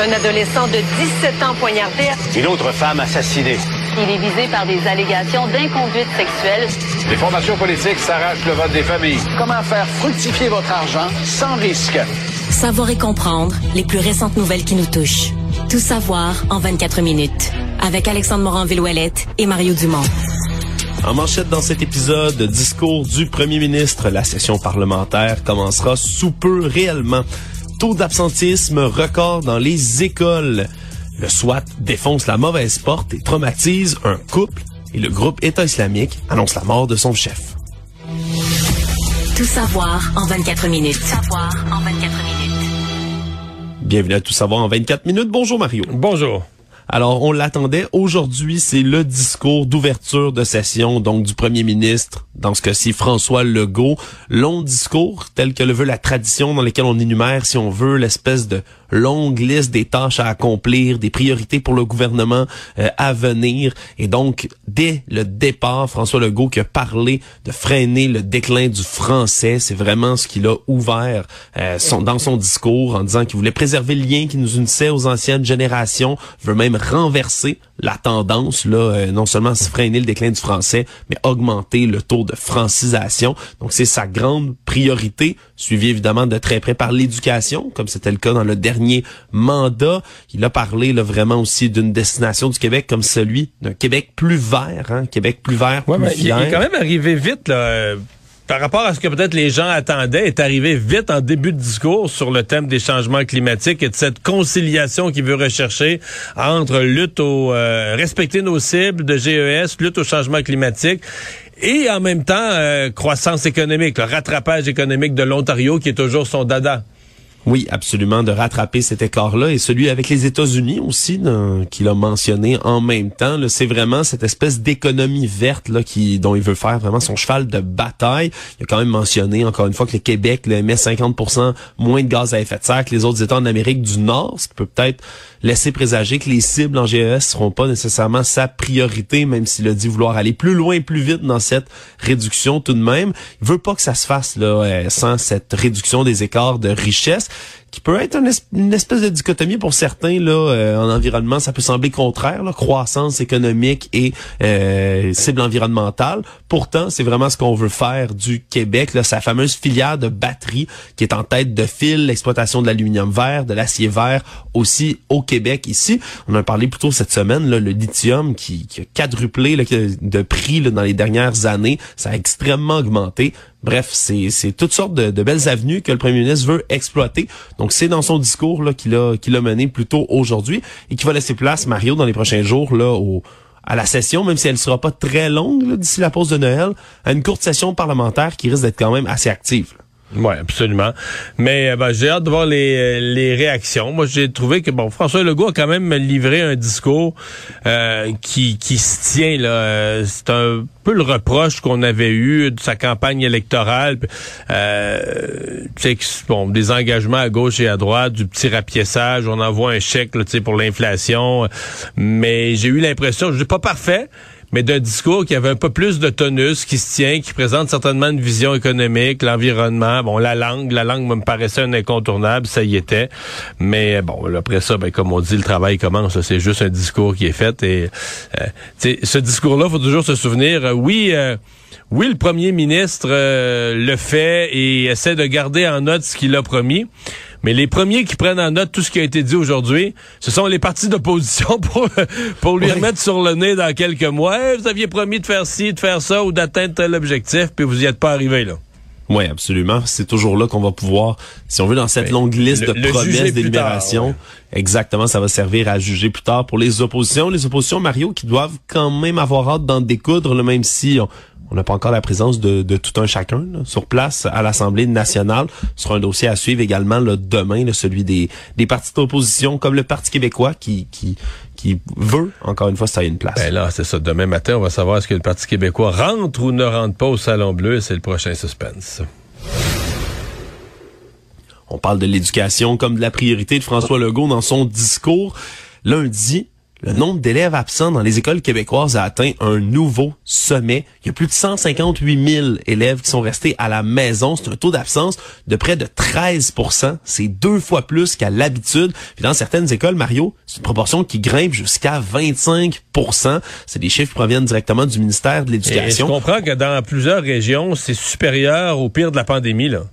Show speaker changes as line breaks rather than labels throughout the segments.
Un adolescent de 17 ans poignardé.
Une autre femme assassinée.
Il est visé par des allégations d'inconduite sexuelle.
Les formations politiques s'arrachent le vote des familles.
Comment faire fructifier votre argent sans risque?
Savoir et comprendre les plus récentes nouvelles qui nous touchent. Tout savoir en 24 minutes. Avec Alexandre Morin-Villouellette et Mario Dumont.
En manchette dans cet épisode, discours du premier ministre, la session parlementaire commencera sous peu réellement. Taux d'absentisme record dans les écoles. Le SWAT défonce la mauvaise porte et traumatise un couple et le groupe État islamique annonce la mort de son chef.
Tout savoir en 24 minutes.
Savoir en 24 minutes.
Bienvenue à Tout savoir en 24 minutes. Bonjour Mario.
Bonjour.
Alors, on l'attendait. Aujourd'hui, c'est le discours d'ouverture de session, donc du premier ministre, dans ce cas-ci, François Legault. Long discours, tel que le veut la tradition, dans lequel on énumère, si on veut, l'espèce de longue liste des tâches à accomplir, des priorités pour le gouvernement euh, à venir. Et donc, dès le départ, François Legault qui a parlé de freiner le déclin du français, c'est vraiment ce qu'il a ouvert euh, son, dans son discours en disant qu'il voulait préserver le lien qui nous unissait aux anciennes générations, veut même renverser la tendance, là, euh, non seulement freiner le déclin du français, mais augmenter le taux de francisation. Donc, c'est sa grande priorité, suivi évidemment de très près par l'éducation, comme c'était le cas dans le dernier mandat. Il a parlé là, vraiment aussi d'une destination du Québec comme celui d'un Québec plus vert, hein, Québec plus vert,
Ouais,
plus
mais il, est quand même arrivé vite, là. Par rapport à ce que peut-être les gens attendaient, est arrivé vite en début de discours sur le thème des changements climatiques et de cette conciliation qu'il veut rechercher entre lutte au euh, respecter nos cibles de GES, lutte au changement climatique et en même temps euh, croissance économique, le rattrapage économique de l'Ontario qui est toujours son dada.
Oui, absolument, de rattraper cet écart-là et celui avec les États-Unis aussi, qu'il a mentionné en même temps. C'est vraiment cette espèce d'économie verte là, qui, dont il veut faire vraiment son cheval de bataille. Il a quand même mentionné encore une fois que le Québec là, émet 50% moins de gaz à effet de serre que les autres États en Amérique du Nord, ce qui peut peut-être laisser présager que les cibles en GES seront pas nécessairement sa priorité, même s'il a dit vouloir aller plus loin plus vite dans cette réduction tout de même. Il veut pas que ça se fasse là euh, sans cette réduction des écarts de richesse qui peut être une, es- une espèce de dichotomie pour certains là euh, en environnement. Ça peut sembler contraire là, croissance économique et euh, cible environnementale. Pourtant c'est vraiment ce qu'on veut faire du Québec là sa fameuse filière de batterie qui est en tête de fil l'exploitation de l'aluminium vert de l'acier vert aussi au Québec. Ici on en a parlé plus tôt cette semaine là, le lithium qui, qui a quadruplé là, de prix là, dans les dernières années. Ça a extrêmement augmenté Bref, c'est toutes sortes de, belles avenues que le premier ministre veut exploiter. Donc, c'est dans son discours là qu'il a qu'il a mené plus tôt aujourd'hui et qui va laisser place, Mario, dans les prochains jours là au à la session, même si elle sera pas très longue d'ici la pause de Noël, à une courte session parlementaire qui risque d'être quand même assez active.
Oui, absolument. Mais euh, ben, j'ai hâte de voir les, euh, les réactions. Moi, j'ai trouvé que bon, François Legault a quand même livré un discours euh, qui, qui se tient. là. C'est un peu le reproche qu'on avait eu de sa campagne électorale. Euh, bon, des engagements à gauche et à droite, du petit rapiessage, on envoie un chèque là, pour l'inflation. Mais j'ai eu l'impression, je dis pas parfait, mais d'un discours qui avait un peu plus de tonus, qui se tient, qui présente certainement une vision économique, l'environnement, bon, la langue, la langue me paraissait un incontournable, ça y était. Mais bon, après ça, ben, comme on dit, le travail commence. C'est juste un discours qui est fait. Et euh, ce discours-là, faut toujours se souvenir. euh, oui. euh, oui, le premier ministre euh, le fait et essaie de garder en note ce qu'il a promis. Mais les premiers qui prennent en note tout ce qui a été dit aujourd'hui, ce sont les partis d'opposition pour, pour lui
Oui.
remettre sur le nez dans quelques mois. Hey, vous aviez promis de faire ci, de faire ça ou d'atteindre tel objectif, puis vous y êtes pas arrivé là.
Oui, absolument. C'est toujours là qu'on va pouvoir, si on veut, dans cette longue liste
le-
de
le
promesses d'énumération,
tard,
exactement, ça va servir à juger plus tard pour les oppositions. Les oppositions, Mario, qui doivent quand même avoir hâte d'en découdre, là, même si on on n'a pas encore la présence de, de tout un chacun là, sur place à l'Assemblée nationale. Ce sera un dossier à suivre également là, demain, là, celui des, des partis d'opposition, comme le Parti québécois, qui, qui, qui veut, encore une fois, ça ait une place.
Ben là, c'est ça. Demain matin, on va savoir est-ce que le Parti québécois rentre ou ne rentre pas au Salon Bleu. C'est le prochain suspense.
On parle de l'éducation comme de la priorité de François Legault dans son discours. Lundi, le nombre d'élèves absents dans les écoles québécoises a atteint un nouveau sommet. Il y a plus de 158 000 élèves qui sont restés à la maison. C'est un taux d'absence de près de 13% C'est deux fois plus qu'à l'habitude. Puis dans certaines écoles, Mario, c'est une proportion qui grimpe jusqu'à 25% C'est des chiffres qui proviennent directement du ministère de l'Éducation.
Je comprends que dans plusieurs régions, c'est supérieur au pire de la pandémie, là.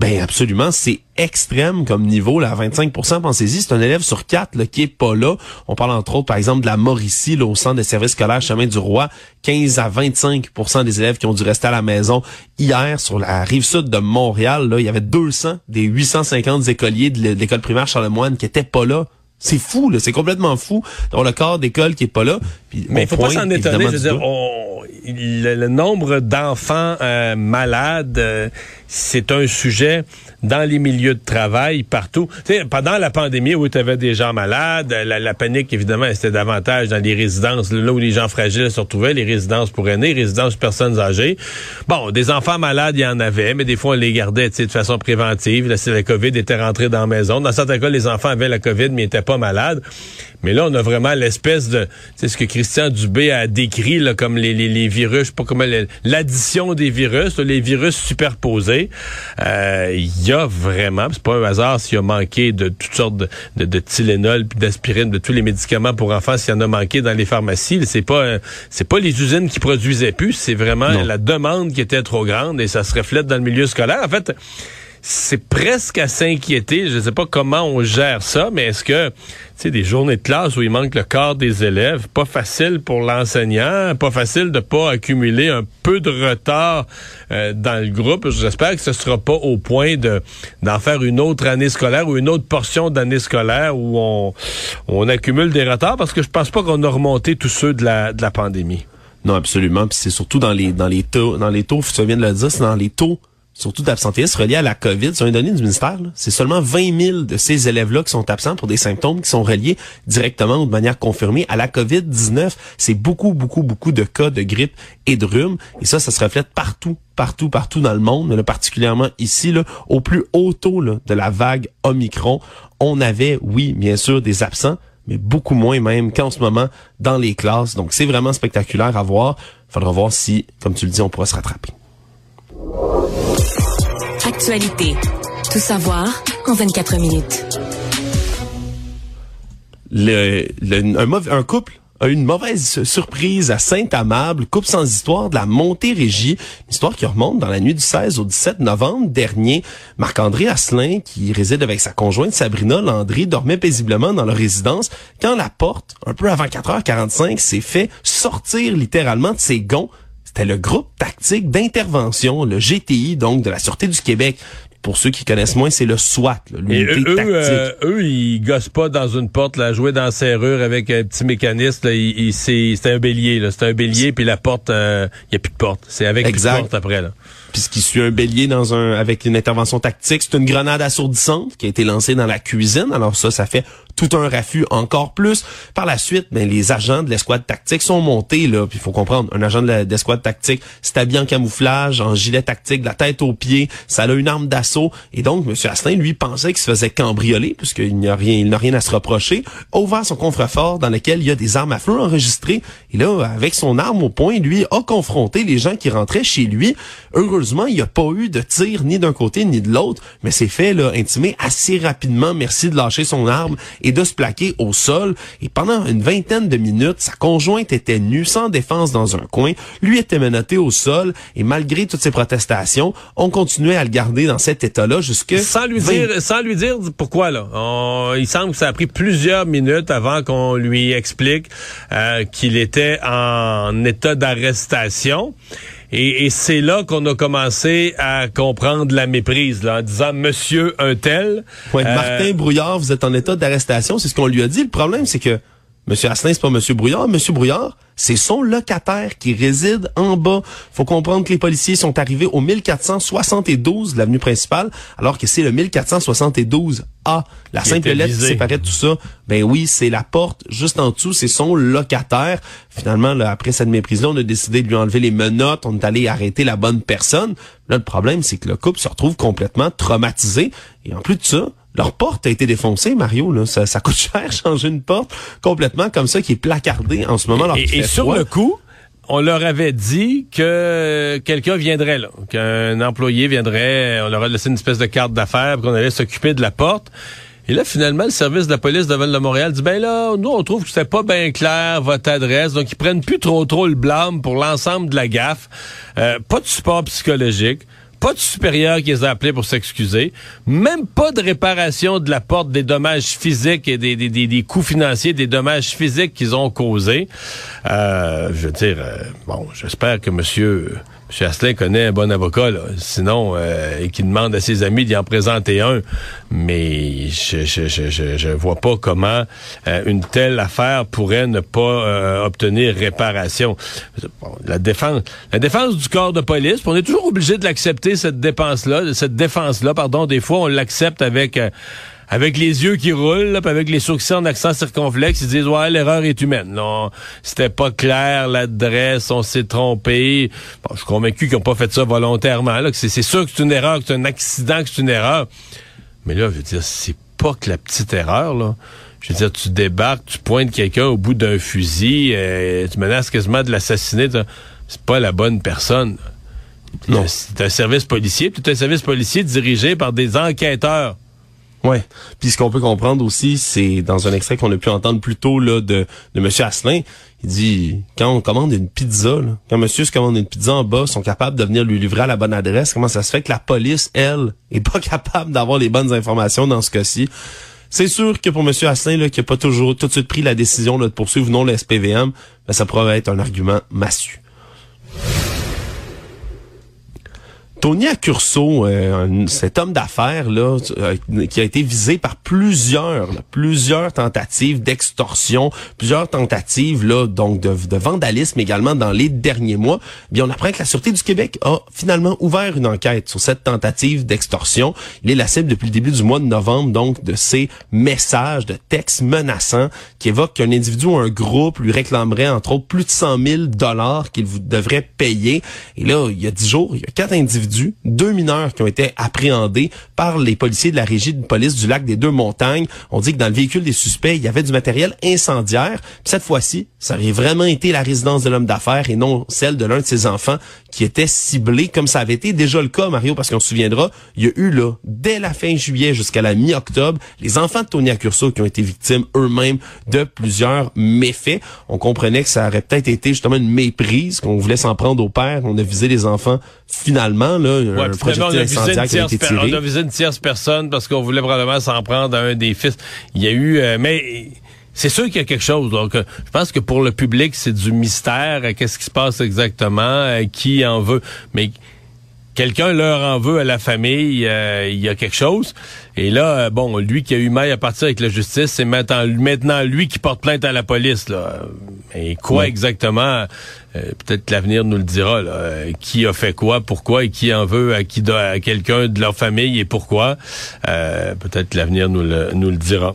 Ben absolument, c'est extrême comme niveau là, 25% pensez-y, c'est un élève sur quatre là, qui est pas là. On parle entre autres par exemple de la Mauricie là, au centre des services scolaires Chemin du Roi, 15 à 25% des élèves qui ont dû rester à la maison hier sur la rive sud de Montréal, là, il y avait 200 des 850 écoliers de l'école primaire Charlemagne qui étaient pas là. C'est fou, c'est complètement fou dans le corps d'école qui est pas là.
Mais il faut pas s'en étonner. Je veux dire, le, nombre d'enfants euh, malades, euh, c'est un sujet dans les milieux de travail, partout. pendant la pandémie, où tu avais des gens malades, la, panique, évidemment, c'était davantage dans les résidences, là où les gens fragiles se retrouvaient, les résidences pour aînés, les résidences pour personnes âgées. Bon, des enfants malades, il y en avait, mais des fois, on les gardait de façon préventive. Là, la COVID était rentrée dans la maison. Dans certains cas, les enfants avaient la COVID, mais n'étaient pas malades. Mais là, on a vraiment l'espèce de... C'est ce que Christian Dubé a décrit comme les virus, je sais pas comment... L'addition des virus, les virus superposés. Euh, il y a vraiment... C'est pas un hasard s'il y a manqué de toutes sortes de, de, de Tylenol, puis d'aspirine, de tous les médicaments pour enfants, s'il y en a manqué dans les pharmacies. C'est pas c'est pas les usines qui produisaient plus, c'est vraiment la demande qui était trop grande et ça se reflète dans le milieu scolaire. En fait, c'est presque à s'inquiéter. Je ne sais pas comment on gère ça, mais est-ce que, tu sais, des journées de classe où il manque le quart des élèves, pas facile pour l'enseignant, pas facile de pas accumuler un peu de retard euh, dans le groupe. J'espère que ce sera pas au point de d'en faire une autre année scolaire ou une autre portion d'année scolaire où on, on accumule des retards parce que je pense pas qu'on a remonté tous ceux de la, de la pandémie.
Non, absolument. Puis c'est surtout dans les dans les taux, dans les taux, tu viens de le dire, c'est dans les taux surtout d'absentéisme reliés à la COVID, sur une donnée du ministère, c'est seulement 20 000 de ces élèves-là qui sont absents pour des symptômes qui sont reliés directement ou de manière confirmée à la COVID-19. C'est beaucoup, beaucoup, beaucoup de cas de grippe et de rhume. Et ça, ça se reflète partout, partout, partout dans le monde, mais particulièrement ici, là, au plus haut taux de la vague Omicron. On avait, oui, bien sûr, des absents, mais beaucoup moins même qu'en ce moment dans les classes. Donc, c'est vraiment spectaculaire à voir. Faudra voir si, comme tu le dis, on pourra se rattraper.
Tout savoir en 24 minutes.
Un, couple a eu une mauvaise surprise à Saint-Amable, couple sans histoire de la Montérégie, une histoire qui remonte dans la nuit du 16 au 17 novembre dernier. Marc-André Asselin, qui réside avec sa conjointe Sabrina Landry, dormait paisiblement dans leur résidence quand la porte, un peu avant 4h45, s'est fait sortir littéralement de ses gonds c'était le groupe tactique d'intervention, le GTI, donc de la Sûreté du Québec. Pour ceux qui connaissent moins, c'est le SWAT, l'unité
eux,
tactique.
Euh, eux, ils gossent pas dans une porte, là, jouer dans la serrure avec un petit mécanisme. c'est un bélier, là. C'est un bélier, puis la porte, il euh, y a plus de porte. C'est avec exact. plus de porte après, là
puis ce qui suit un bélier dans un avec une intervention tactique, c'est une grenade assourdissante qui a été lancée dans la cuisine. Alors ça, ça fait tout un raffut encore plus. Par la suite, ben, les agents de l'escouade tactique sont montés là. Il faut comprendre, un agent de l'escouade tactique, c'est habillé en camouflage, en gilet tactique, de la tête aux pieds, ça a une arme d'assaut. Et donc, M. Astin, lui, pensait qu'il se faisait cambrioler puisqu'il n'y a rien, il n'a rien à se reprocher. A ouvert son coffre-fort dans lequel il y a des armes à feu enregistrées. Et là, avec son arme au poing, lui a confronté les gens qui rentraient chez lui. Heureusement, il n'y a pas eu de tir ni d'un côté ni de l'autre, mais c'est fait là, intimé assez rapidement. Merci de lâcher son arme de se plaquer au sol. Et pendant une vingtaine de minutes, sa conjointe était nue, sans défense dans un coin. Lui était menotté au sol. Et malgré toutes ces protestations, on continuait à le garder dans cet état-là jusque...
Sans lui dire, sans lui dire pourquoi, là. il semble que ça a pris plusieurs minutes avant qu'on lui explique euh, qu'il était en état d'arrestation. Et, c'est là qu'on a commencé à comprendre la méprise, là, en disant Monsieur un tel.
Ouais, euh, Martin Brouillard, vous êtes en état d'arrestation, c'est ce qu'on lui a dit. Le problème, c'est que Monsieur Asselin, c'est pas Monsieur Brouillard. Monsieur Brouillard, c'est son locataire qui réside en bas. Faut comprendre que les policiers sont arrivés au 1472 de l'avenue principale, alors que c'est le 1472 A. La simple lettre qui séparait tout ça, ben oui, c'est la porte juste en dessous, c'est son locataire. Finalement, là, après cette méprise-là, on a décidé de lui enlever les menottes, on est allé arrêter la bonne personne. Là, le problème, c'est que le couple se retrouve complètement traumatisé. Et en plus de ça, leur porte a été défoncée, Mario. Là. Ça, ça coûte cher changer une porte complètement comme ça qui est placardée en ce moment.
Et, et
fait
sur le coup, on leur avait dit que quelqu'un viendrait là, qu'un employé viendrait, on leur a laissé une espèce de carte d'affaires, qu'on allait s'occuper de la porte. Et là, finalement, le service de la police de Val de Montréal dit, ben là, nous, on trouve que c'était pas bien clair, votre adresse. Donc, ils prennent plus trop trop le blâme pour l'ensemble de la gaffe. Euh, pas de support psychologique. Pas de supérieur qui les a appelés pour s'excuser. Même pas de réparation de la porte des dommages physiques et des, des, des, des coûts financiers, des dommages physiques qu'ils ont causés. Euh, je veux dire, euh, bon, j'espère que monsieur, monsieur Asselin connaît un bon avocat, là. Sinon, euh, et qu'il demande à ses amis d'y en présenter un. Mais je, je, je, je, vois pas comment euh, une telle affaire pourrait ne pas euh, obtenir réparation. Bon, la défense, la défense du corps de police, on est toujours obligé de l'accepter cette dépense-là, cette défense-là, pardon. Des fois, on l'accepte avec euh, avec les yeux qui roulent, là, avec les sourcils en accent circonflexe, ils disent ouais l'erreur est humaine. Non, c'était pas clair l'adresse, on s'est trompé. Bon, je suis convaincu qu'ils n'ont pas fait ça volontairement. Là, que c'est, sûr que c'est une erreur, que c'est un accident, que c'est une erreur. Mais là, je veux dire, c'est pas que la petite erreur là. Je veux dire, tu débarques, tu pointes quelqu'un au bout d'un fusil, euh, tu menaces quasiment de l'assassiner. C'est pas la bonne personne.
Non.
C'est un service policier, c'est un service policier dirigé par des enquêteurs.
Ouais. Puis ce qu'on peut comprendre aussi, c'est dans un extrait qu'on a pu entendre plus tôt là, de, de Monsieur Asselin, il dit quand on commande une pizza, quand Monsieur se commande une pizza en bas, sont capables de venir lui livrer à la bonne adresse. Comment ça se fait que la police, elle, est pas capable d'avoir les bonnes informations dans ce cas-ci? C'est sûr que pour Monsieur Asselin, là, qui a pas toujours tout de suite pris la décision de poursuivre ou non le SPVM, ben, ça pourrait être un argument massu. Tony Accurso, euh, cet homme d'affaires là, euh, qui a été visé par plusieurs, plusieurs tentatives d'extorsion, plusieurs tentatives là, donc de, vandalisme également dans les derniers mois. Bien, on apprend que la sûreté du Québec a finalement ouvert une enquête sur cette tentative d'extorsion. Il est la cible depuis le début du mois de novembre, donc de ces messages, de textes menaçants qui évoquent qu'un individu ou un groupe lui réclamerait entre autres plus de 100 000 dollars qu'il vous devrait payer. Et là, il y a dix jours, il y a quatre individus, deux mineurs qui ont été appréhendés par les policiers de la régie de police du lac des Deux Montagnes. On dit que dans le véhicule des suspects, il y avait du matériel incendiaire. Cette fois-ci, ça aurait vraiment été la résidence de l'homme d'affaires et non celle de l'un de ses enfants qui était ciblé, comme ça avait été déjà le cas, Mario, parce qu'on se souviendra, il y a eu là, dès la fin juillet jusqu'à la mi-octobre, les enfants de Tony Accurso qui ont été victimes eux-mêmes de plusieurs méfaits. On comprenait que ça aurait peut-être été justement une méprise, qu'on voulait s'en prendre au père. On a visé les enfants finalement, là,
Ouais,
un projectile
finalement, on a visé
incendiaire
une
qui a
tierce
été tiré.
on a visé une tierce personne parce qu'on voulait probablement s'en prendre à un des fils. Il y a eu, euh, mais c'est sûr qu'il y a quelque chose. Donc, euh, je pense que pour le public, c'est du mystère. euh, Qu'est-ce qui se passe exactement euh, Qui en veut Mais quelqu'un leur en veut à la famille, euh, il y a quelque chose. Et là, euh, bon, lui qui a eu maille à partir avec la justice, c'est maintenant, maintenant lui qui porte plainte à la police. Là. Et quoi exactement euh, Peut-être l'avenir nous le dira. Là, qui a fait quoi, pourquoi et qui en veut à qui à quelqu'un de leur famille et pourquoi Euh, Peut-être l'avenir nous le, nous le dira.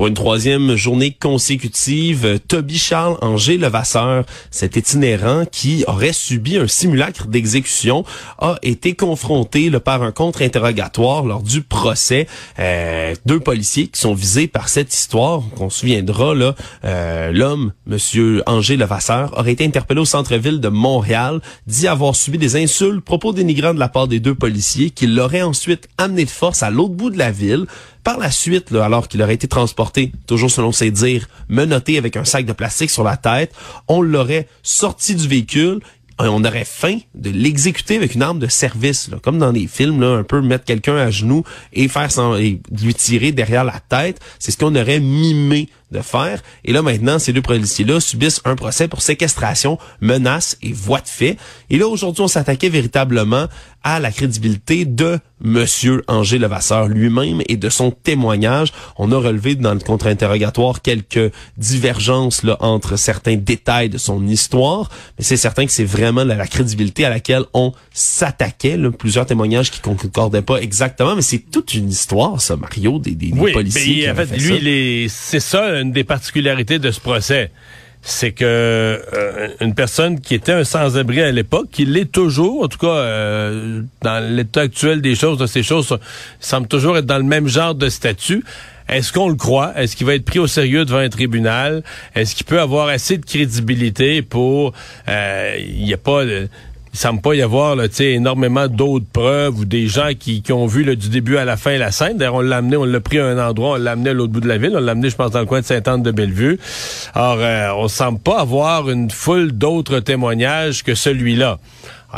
Pour une troisième journée consécutive, Toby Charles Angers Levasseur, cet itinérant qui aurait subi un simulacre d'exécution, a été confronté par un contre-interrogatoire lors du procès. Euh, deux policiers qui sont visés par cette histoire. On se souviendra, euh, l'homme, Monsieur Angers Levasseur, aurait été interpellé au centre-ville de Montréal, dit avoir subi des insultes, propos dénigrants de la part des deux policiers, qui l'auraient ensuite amené de force à l'autre bout de la ville. Par la suite, là, alors qu'il aurait été transporté, toujours selon ses dires, menotté avec un sac de plastique sur la tête, on l'aurait sorti du véhicule et on aurait faim de l'exécuter avec une arme de service, comme dans les films, là, un peu mettre quelqu'un à genoux et faire sans, et lui tirer derrière la tête. C'est ce qu'on aurait mimé de faire. Et là, maintenant, ces deux policiers-là subissent un procès pour séquestration, menace et voie de fait. Et là, aujourd'hui, on s'attaquait véritablement à la crédibilité de Monsieur Angers Levasseur lui-même et de son témoignage. On a relevé dans le contre-interrogatoire quelques divergences là, entre certains détails de son histoire, mais c'est certain que c'est vraiment la, la crédibilité à laquelle on s'attaquait. Plusieurs témoignages qui concordaient pas exactement, mais c'est toute une histoire, ça, Mario, des, des, des
Oui,
policiers.
mais
qui
en fait,
fait
lui, c'est ça une des particularités de ce procès. c'est que euh, une personne qui était un sans-abri à l'époque, qui l'est toujours, en tout cas euh, dans l'état actuel des choses, de ces choses semble toujours être dans le même genre de statut. Est-ce qu'on le croit? Est-ce qu'il va être pris au sérieux devant un tribunal? Est-ce qu'il peut avoir assez de crédibilité pour... Euh, il n'y a pas il semble pas y avoir là, énormément d'autres preuves ou des gens qui, qui ont vu là, du début à la fin la scène. D'ailleurs, on l'a amené, on l'a pris à un endroit, on l'a amené à l'autre bout de la ville, on l'a amené, je pense, dans le coin de Sainte-Anne-de-Bellevue. Alors, euh, on semble pas avoir une foule d'autres témoignages que celui-là.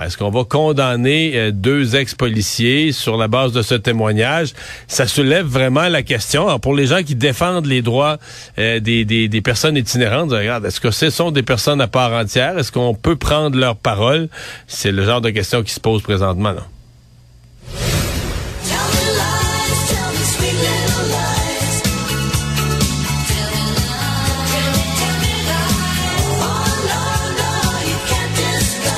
Est-ce qu'on va condamner euh, deux ex-policiers sur la base de ce témoignage? Ça soulève vraiment la question. Alors, pour les gens qui défendent les droits euh, des, personnes itinérantes, regarde, est-ce que ce sont des personnes à part entière? Est-ce qu'on peut prendre leur parole? C'est le genre de question qui se pose présentement. Là.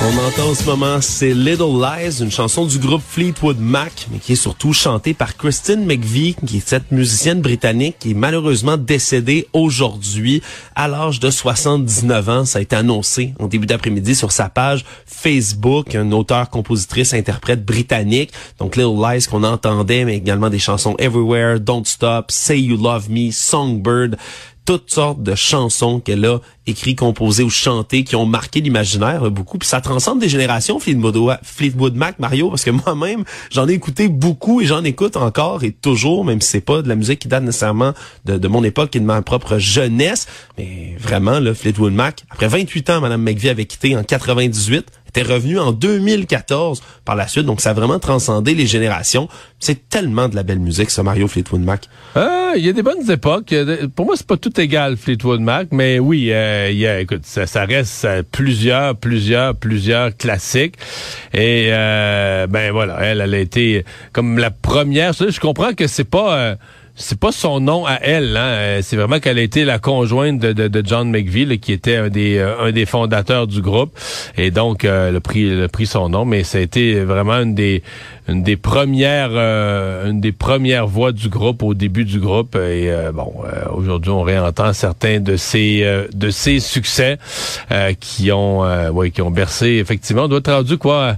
On entend en ce moment, c'est Little Lies, une chanson du groupe Fleetwood Mac, mais qui est surtout chantée par Christine McVie, qui est cette musicienne britannique qui est malheureusement décédée aujourd'hui à l'âge de 79 ans. Ça a été annoncé en début d'après-midi sur sa page Facebook, un auteur, compositrice, interprète britannique. Donc Little Lies qu'on entendait, mais également des chansons Everywhere, Don't Stop, Say You Love Me, Songbird toutes sortes de chansons qu'elle a écrites, composées ou chantées qui ont marqué l'imaginaire beaucoup. Puis ça transcende des générations, Fleetwood, Mac, Mario, parce que moi-même, j'en ai écouté beaucoup et j'en écoute encore et toujours, même si c'est pas de la musique qui date nécessairement de, mon époque et de ma propre jeunesse. Mais vraiment, là, Fleetwood Mac, après 28 ans, Madame McVie avait quitté en 98 était revenu en 2014 par la suite. Donc, ça a vraiment transcendé les générations. C'est tellement de la belle musique, ça, Mario Fleetwood Mac.
Euh, il y a des bonnes époques. Pour moi, c'est pas tout égal, Fleetwood Mac, mais oui, euh, y a, écoute, ça, reste euh, plusieurs, plusieurs, plusieurs classiques. Et euh, ben voilà, elle, elle a été comme la première. Je comprends que c'est pas c'est pas son nom à elle, hein. Euh, c'est vraiment qu'elle a été la conjointe de, de, de John McVie, qui était un des, euh, un des fondateurs du groupe, et donc euh, le pris, le pris son nom, mais ça a été vraiment une des, une des premières, euh, une des premières voix du groupe au début du groupe, et bon, aujourd'hui on réentend certains de ses, de ses succès qui ont, ouais, qui ont bercé effectivement. On doit rendu quoi?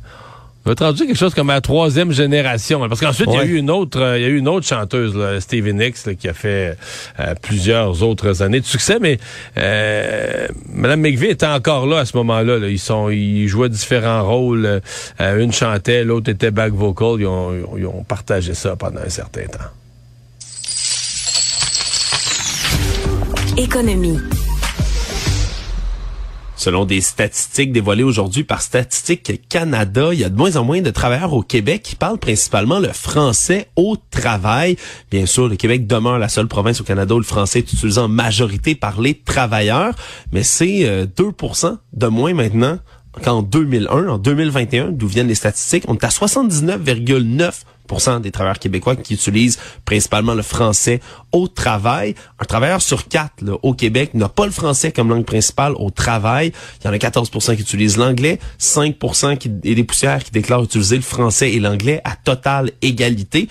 Va être rendu quelque chose comme la troisième génération. Parce qu'ensuite, il y a eu une autre, euh, il y a eu une autre chanteuse, là, Stevie Nicks, qui a fait euh, plusieurs autres années de succès. Mais euh, Madame McVie était encore là à ce moment-là. Ils sont, ils jouaient différents rôles. Euh, une chantait, l'autre était back vocal. Ils ont, ils ont partagé ça pendant un certain temps.
Économie.
Selon des statistiques dévoilées aujourd'hui par Statistique Canada, il y a de moins en moins de travailleurs au Québec qui parlent principalement le français au travail. Bien sûr, le Québec demeure la seule province au Canada où le français est utilisé en majorité par les travailleurs, mais c'est 2% euh, de moins maintenant qu'en 2001, en 2021, d'où viennent les statistiques. On est à 79,9 des travailleurs québécois qui utilisent principalement le français au travail. Un travailleur sur quatre au Québec n'a pas le français comme langue principale au travail. Il y en a 14% qui utilisent l'anglais, 5 qui, et des poussières qui déclarent utiliser le français et l'anglais à totale égalité.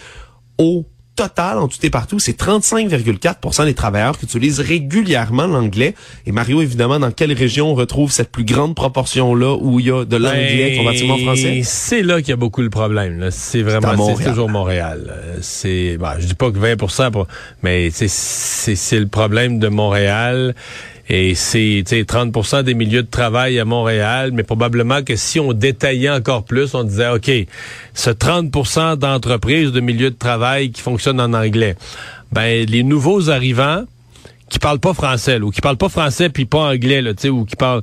Au total, en tout et partout, c'est 35,4% des travailleurs qui utilisent régulièrement l'anglais. Et Mario, évidemment, dans quelle région on retrouve cette plus grande proportion-là où il y a de l'anglais ben, comparativement français?
C'est là qu'il y a beaucoup le problème. C'est vraiment, c'est toujours Montréal. C'est, bah, je dis pas que 20% mais c'est le problème de Montréal. Et c'est 30% des milieux de travail à Montréal, mais probablement que si on détaillait encore plus, on disait, OK, ce 30% d'entreprises, de milieux de travail qui fonctionnent en anglais, ben les nouveaux arrivants qui parlent pas français, ou qui parlent pas français puis pas anglais, là, ou qui parlent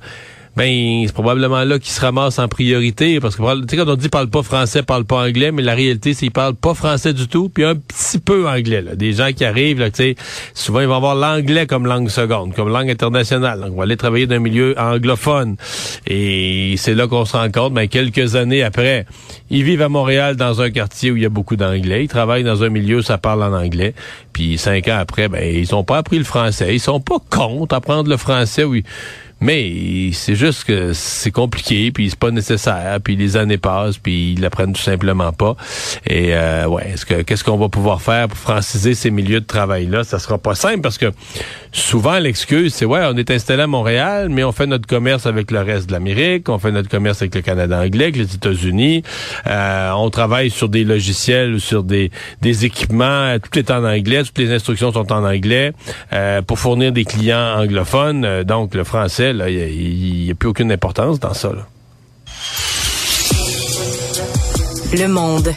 ben c'est probablement là qu'ils se ramassent en priorité parce que tu sais quand on dit parle pas français, parle pas anglais, mais la réalité c'est qu'ils parlent pas français du tout, puis un petit peu anglais là. Des gens qui arrivent là, tu sais, souvent ils vont avoir l'anglais comme langue seconde, comme langue internationale. Donc on va aller travailler dans un milieu anglophone. Et c'est là qu'on se rend compte ben quelques années après, ils vivent à Montréal dans un quartier où il y a beaucoup d'anglais, ils travaillent dans un milieu où ça parle en anglais, puis cinq ans après ben ils ont pas appris le français, ils sont pas contre apprendre le français oui Mais c'est juste que c'est compliqué, puis c'est pas nécessaire, puis les années passent, puis ils l'apprennent tout simplement pas. Et euh, ouais, est-ce que qu'est-ce qu'on va pouvoir faire pour franciser ces milieux de travail là Ça sera pas simple parce que souvent l'excuse c'est ouais, on est installé à Montréal, mais on fait notre commerce avec le reste de l'Amérique, on fait notre commerce avec le Canada anglais, avec les États-Unis, euh, on travaille sur des logiciels sur des des équipements, tout est en anglais, toutes les instructions sont en anglais euh, pour fournir des clients anglophones. Euh, donc le français, il n'y a, plus aucune importance dans ça.
Le monde.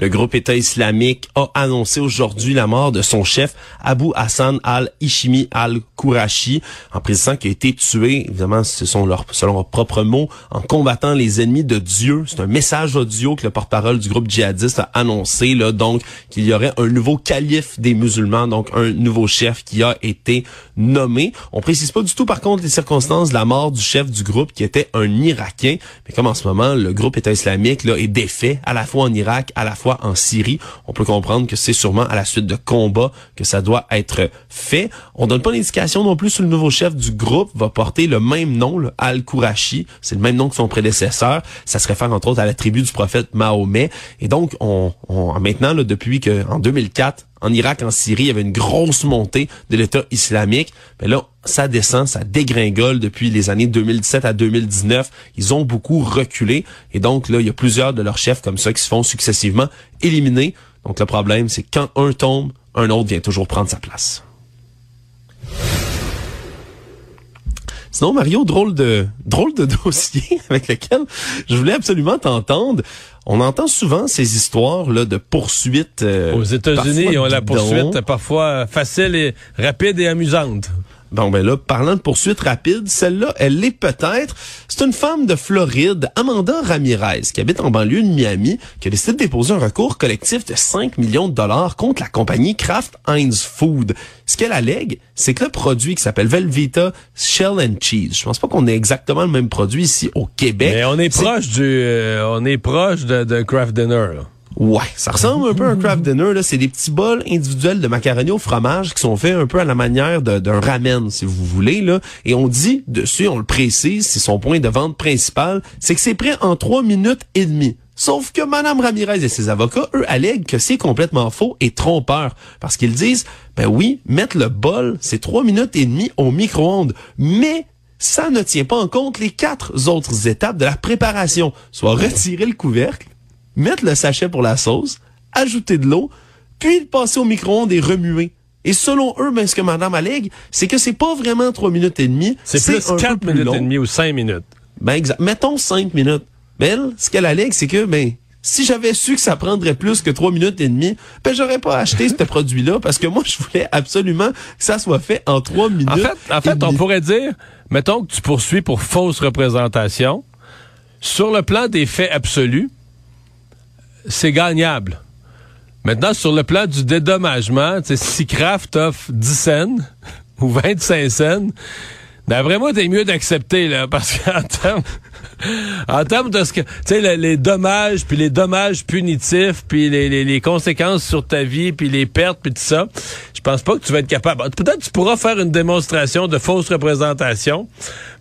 Le groupe État islamique a annoncé aujourd'hui la mort de son chef Abu Hassan al-Ishimi al-Kourachi en précisant qu'il a été tué, évidemment, ce sont leurs, selon leurs propres mots, en combattant les ennemis de Dieu. C'est un message audio que le porte-parole du groupe djihadiste a annoncé, là, donc, qu'il y aurait un nouveau calife des musulmans, donc un nouveau chef qui a été nommé. On précise pas du tout, par contre, les circonstances de la mort du chef du groupe qui était un Irakien. Mais comme en ce moment, le groupe État islamique, là, est défait à la fois en Irak, à la fois en Syrie. On peut comprendre que c'est sûrement à la suite de combats que ça doit être fait. On donne pas d'indication non plus sur le nouveau chef du groupe va porter le même nom, Al-Kourachi. C'est le même nom que son prédécesseur. Ça se réfère entre autres à la tribu du prophète Mahomet. Et donc, on, on maintenant, là, depuis que en 2004, en Irak, en Syrie, il y avait une grosse montée de l'État islamique. Mais là, ça descend, ça dégringole depuis les années 2017 à 2019. Ils ont beaucoup reculé. Et donc, là, il y a plusieurs de leurs chefs comme ça qui se font successivement éliminer. Donc, le problème, c'est quand un tombe, un autre vient toujours prendre sa place. Sinon, Mario, drôle de drôle de dossier avec lequel je voulais absolument t'entendre. On entend souvent ces histoires là de poursuites.
Euh, Aux États-Unis, ils ont la poursuite parfois facile et rapide et amusante.
Bon, ben là, parlant de poursuite rapide, celle-là, elle l'est peut-être. C'est une femme de Floride, Amanda Ramirez, qui habite en banlieue de Miami, qui a décidé de déposer un recours collectif de 5 millions de dollars contre la compagnie Kraft Heinz Food. Ce qu'elle allègue, c'est que le produit qui s'appelle Velveeta Shell and Cheese, je pense pas qu'on ait exactement le même produit ici au Québec.
Mais on est, proche du, euh, on est proche de, de Kraft Dinner, là.
Ouais, ça ressemble un peu à un craft dinner. Là. C'est des petits bols individuels de macaroni au fromage qui sont faits un peu à la manière d'un ramen, si vous voulez. Là. Et on dit dessus, on le précise, c'est son point de vente principal, c'est que c'est prêt en trois minutes et demie. Sauf que Madame Ramirez et ses avocats, eux, allèguent que c'est complètement faux et trompeur. Parce qu'ils disent, ben oui, mettre le bol, c'est trois minutes et demie au micro-ondes. Mais ça ne tient pas en compte les quatre autres étapes de la préparation. Soit retirer le couvercle, mettre le sachet pour la sauce, ajouter de l'eau, puis le passer au micro-ondes et remuer. Et selon eux, ben, ce que Madame allègue, c'est que c'est pas vraiment trois minutes et demie.
C'est plus quatre minutes et demie ou cinq minutes.
Ben, exact. Mettons cinq minutes. Mais elle, ce qu'elle allègue, c'est que, ben, si j'avais su que ça prendrait plus que trois minutes et demie, ben, j'aurais pas acheté ce produit-là parce que moi, je voulais absolument que ça soit fait en trois minutes. En
fait, en fait on pourrait dire, mettons que tu poursuis pour fausse représentation. Sur le plan des faits absolus, c'est gagnable. Maintenant, sur le plan du dédommagement, si Kraft offre 10 cents ou 25 cents, d'après moi, t'es mieux d'accepter, là, parce qu'en termes, en termes de ce que, tu sais, les, dommages, puis les dommages punitifs, puis les, les, conséquences sur ta vie, puis les pertes, puis tout ça, je pense pas que tu vas être capable. Peut-être tu pourras faire une démonstration de fausse représentation,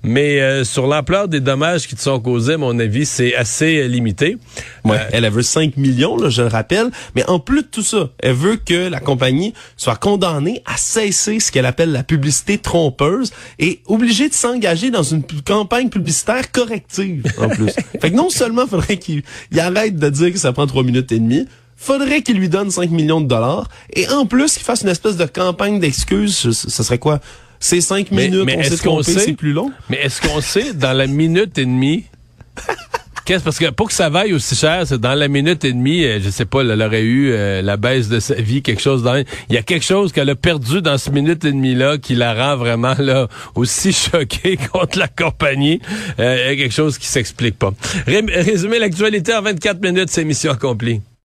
mais euh, sur l'ampleur des dommages qui te sont causés, à mon avis, c'est assez euh, limité.
Ouais, euh, elle, veut 5 millions, là, je le rappelle, mais en plus de tout ça, elle veut que la compagnie soit condamnée à cesser ce qu'elle appelle la publicité trompeuse et obligée de s'engager dans une campagne publicitaire corrective, en plus. fait que non seulement faudrait qu'il arrête de dire que ça prend 3 minutes et demie, faudrait qu'il lui donne 5 millions de dollars et en plus qu'il fasse une espèce de campagne d'excuses. Ce serait quoi? C'est 5 minutes, mais on est-ce qu'on sait, c'est plus long.
Mais est-ce qu'on sait dans la minute et demie? Qu'est-ce parce que pour que ça vaille aussi cher, c'est dans la minute et demie, euh, je sais pas, elle aurait eu euh, la baisse de sa vie, quelque chose dans. Il y a quelque chose qu'elle a perdu dans ce minute et demie là qui la rend vraiment là aussi choquée contre la compagnie. Euh, il y a quelque chose qui s'explique pas. Résumer l'actualité en 24 minutes, c'est mission accomplie.